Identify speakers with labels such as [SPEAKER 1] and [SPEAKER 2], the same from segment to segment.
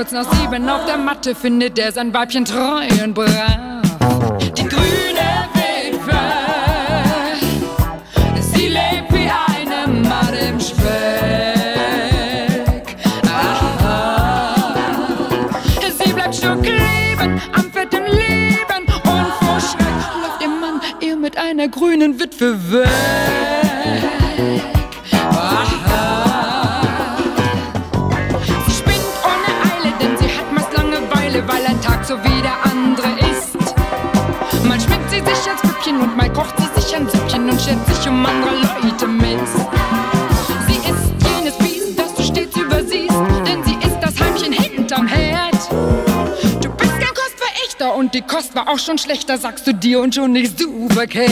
[SPEAKER 1] kurz nach sieben auf der Matte findet er sein Weibchen treu und brav. Die grüne Witwe, sie lebt wie eine Mad im Speck. Ah, sie bleibt stuck leben am fetten Leben und vor Schreck läuft ihr Mann ihr mit einer grünen Witwe und die Kost war auch schon schlechter, sagst du dir und schon nicht so verkehrt.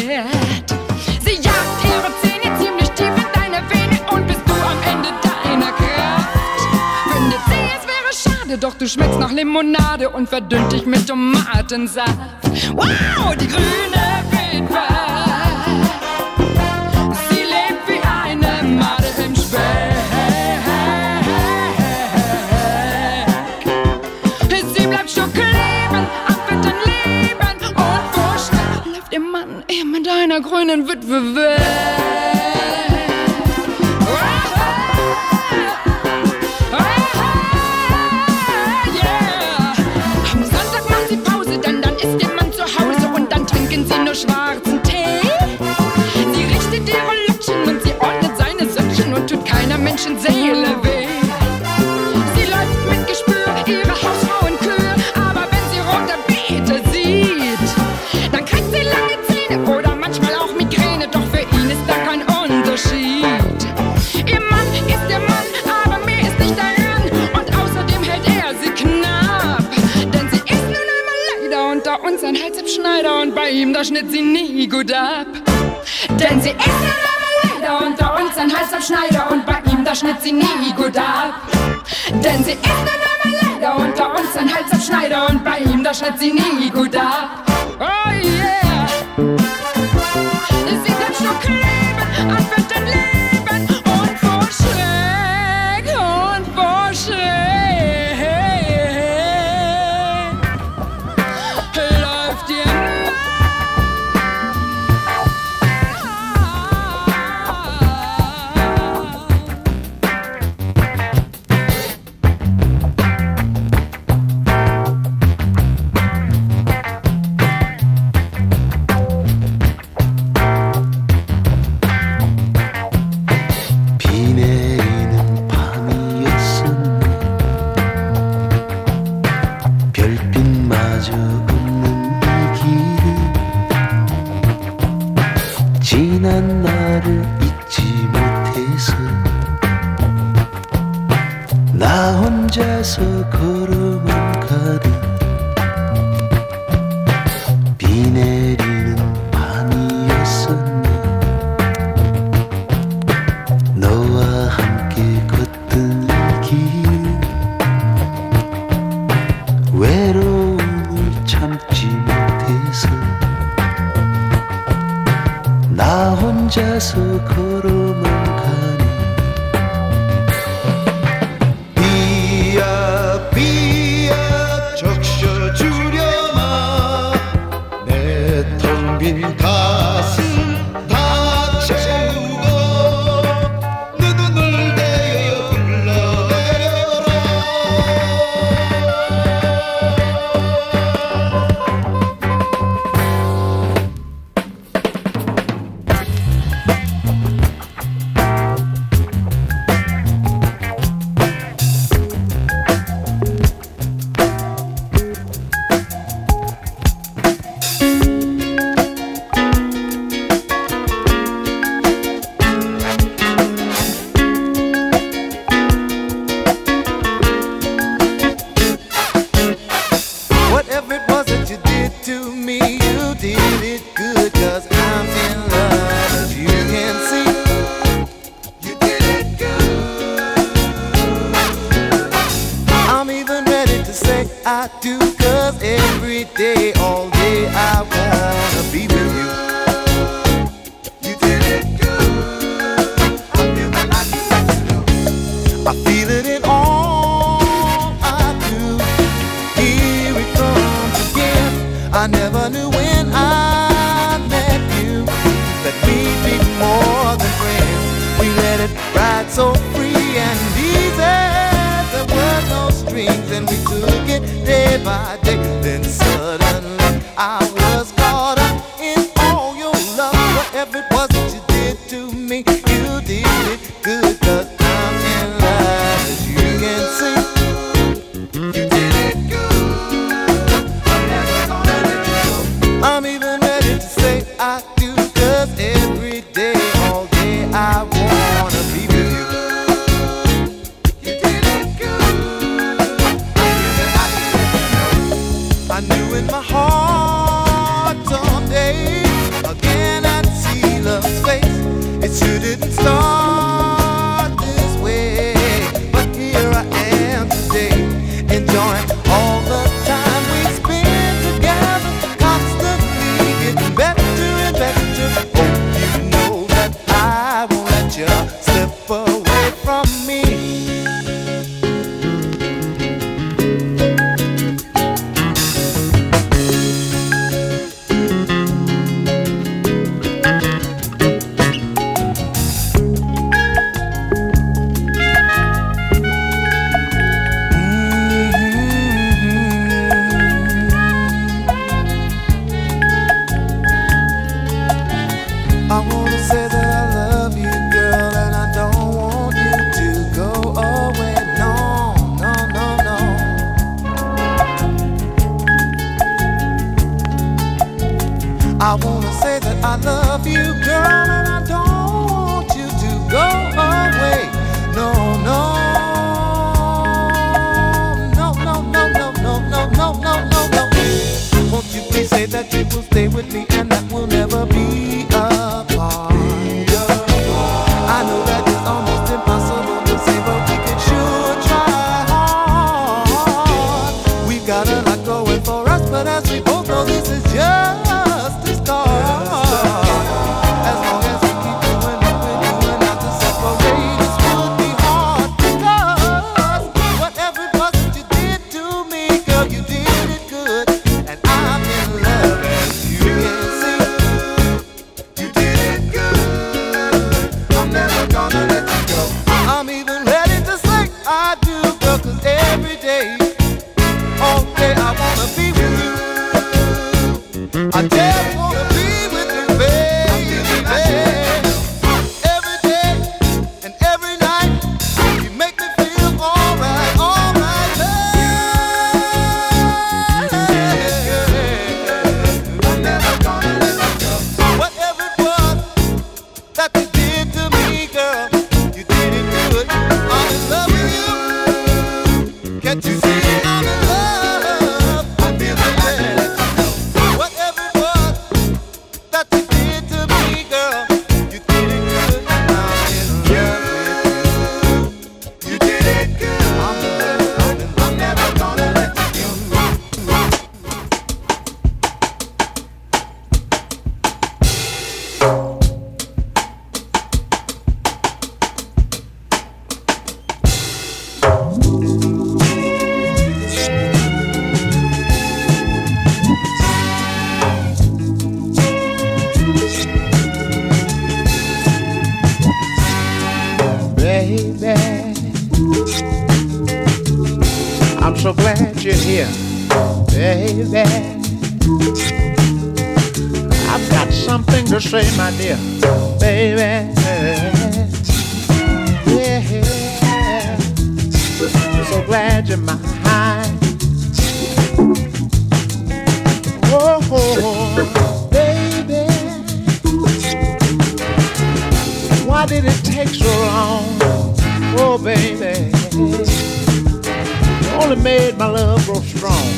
[SPEAKER 1] Sie jagt ihre Zähne ziemlich tief in deine Vene und bist du am Ende deiner Kraft. Findet sie, es wäre schade, doch du schmeckst nach Limonade und verdünnt dich mit Tomatensaft. Wow, die grüne Witwe. Grünen Witwe weg. Ihm, da schnitt sie nie gut ab. Denn sie ist ja leider unter uns ein heißer Schneider und bei ihm, da schnitt sie nie gut ab. Denn sie ist ja leider unter uns ein heißer Schneider und bei ihm, da schnitt sie nie gut ab.
[SPEAKER 2] glad you're mine. Oh, baby, why did it take so long? Oh, baby, you only made my love grow strong.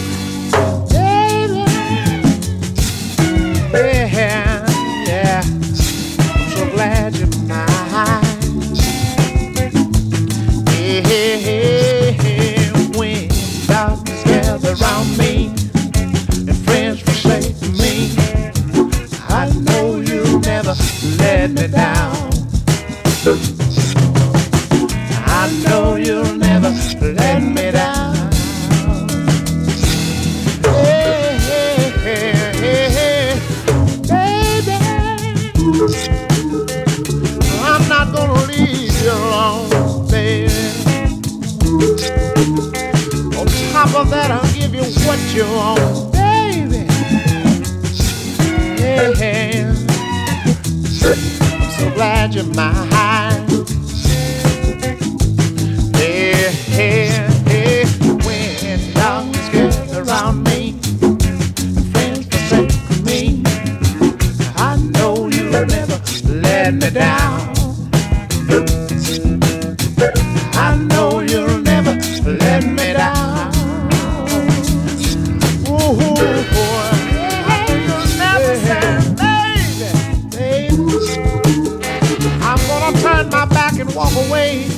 [SPEAKER 2] baby,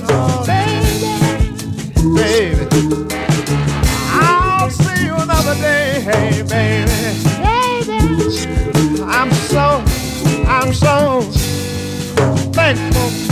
[SPEAKER 2] baby. I'll see you another day, baby. Baby. I'm so, I'm so thankful.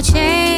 [SPEAKER 2] Know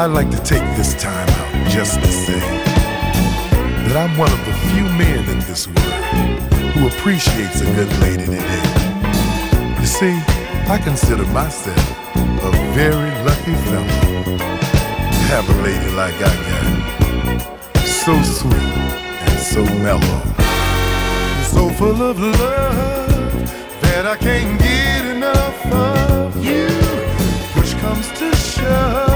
[SPEAKER 3] I'd like to take this time out just to say that I'm one of the few men in this world who appreciates a good lady today. You see, I consider myself a very lucky fellow to have a lady like I got. So sweet and so mellow. So full of love that I can't get enough of you. Push comes to shove.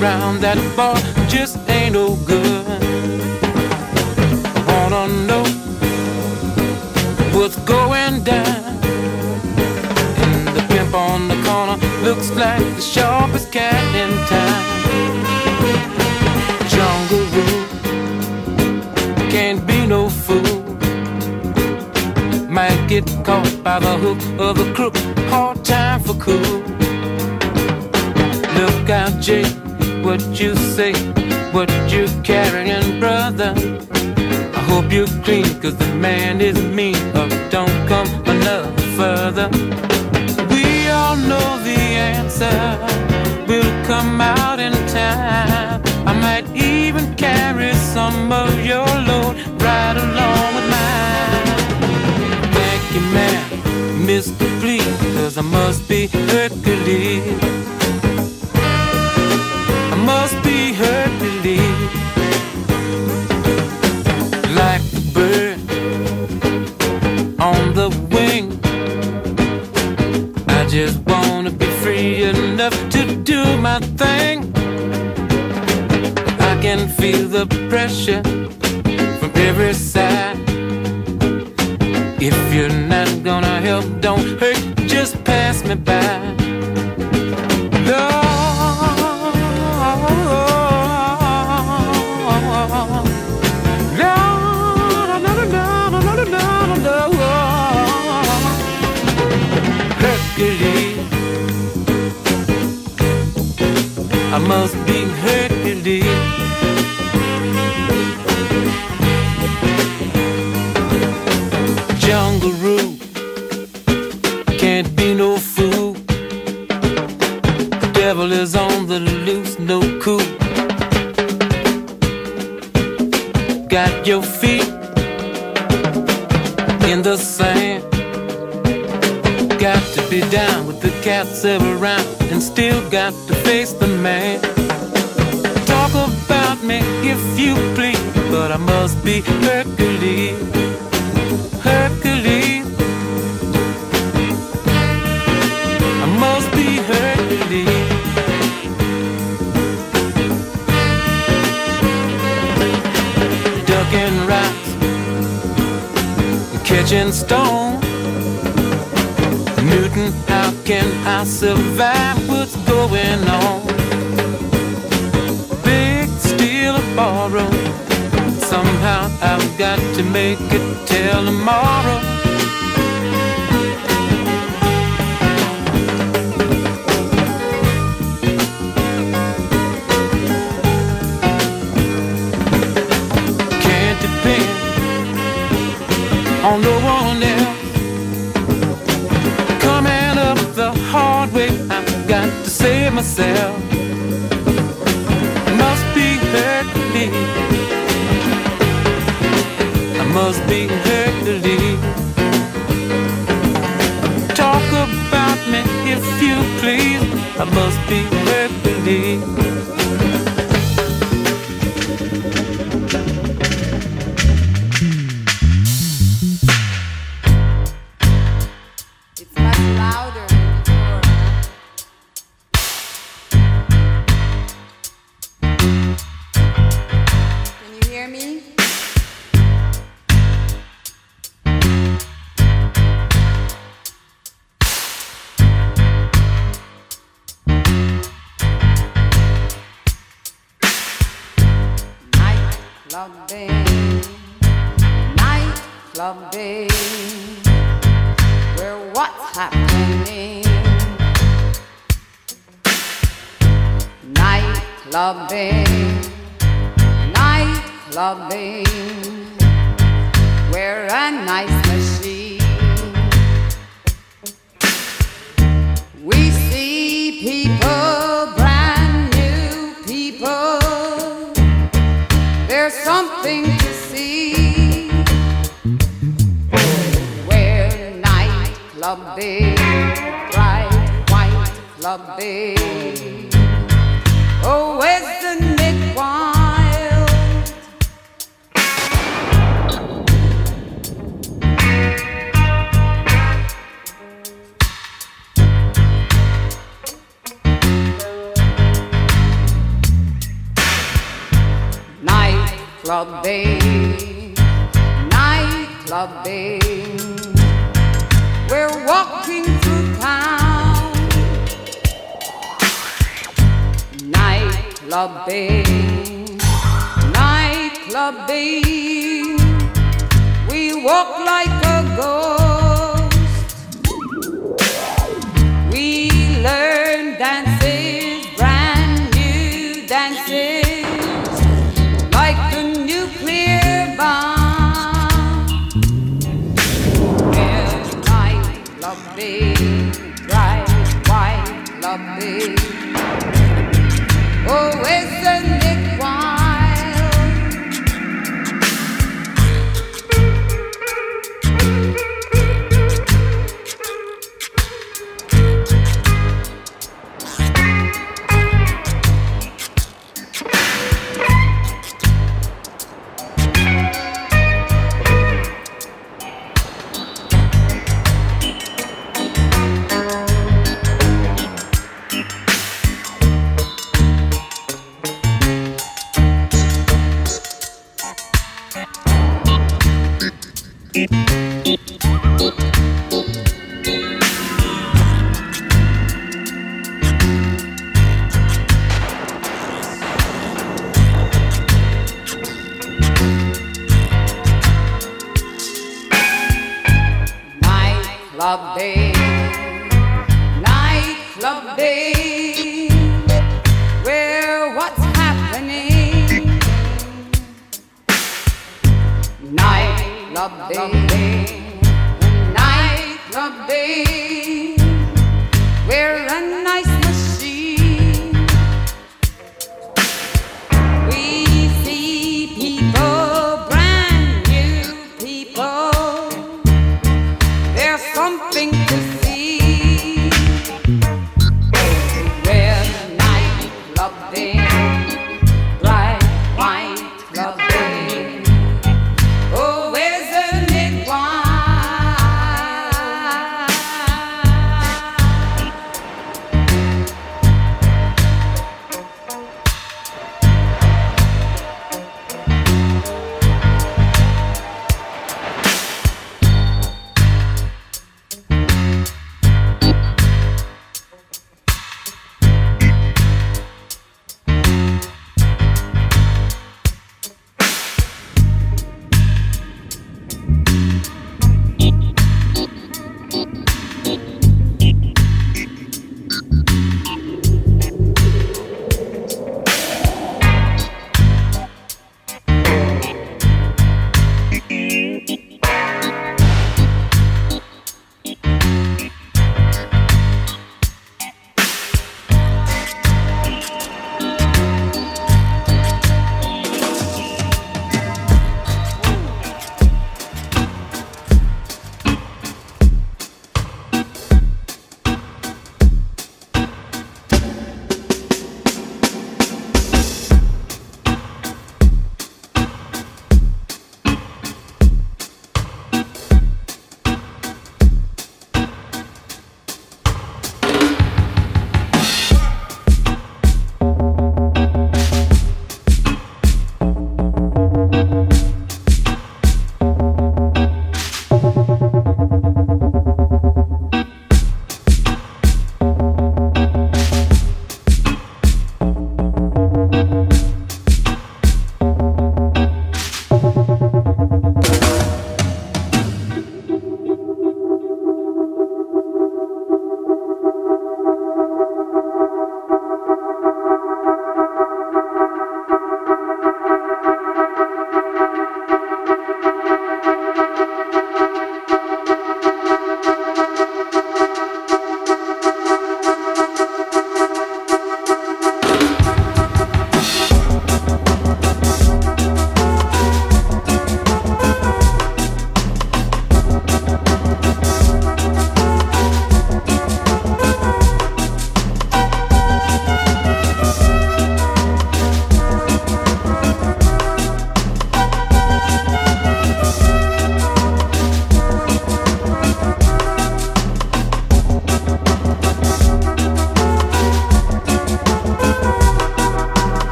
[SPEAKER 4] Around that bar, just ain't no good. I wanna know what's going down. And the pimp on the corner looks like the sharpest cat in town. Jungle rule can't be no fool. Might get caught by the hook of a crook. Hard time for cool. Look out, Jake, what you say, what you carrying, brother. I hope you're clean, cause the man is mean. Or don't come another further. We all know the answer will come out in time. I might even carry some of your load right along with mine. Thank you, man, Mr. Please, cause I must be Hercules. The pressure from every side. If you're not gonna help, don't hurt, just pass me by. Hercules. I must be Hercules. I must be Hercules. Talk about me if you please. I must be Hercules.
[SPEAKER 5] nightclub day, nightclub. We're walking through town, nightclub day, nightclub day. We walk like a ghost. We learn dance. happy. Always.
[SPEAKER 6] Hey.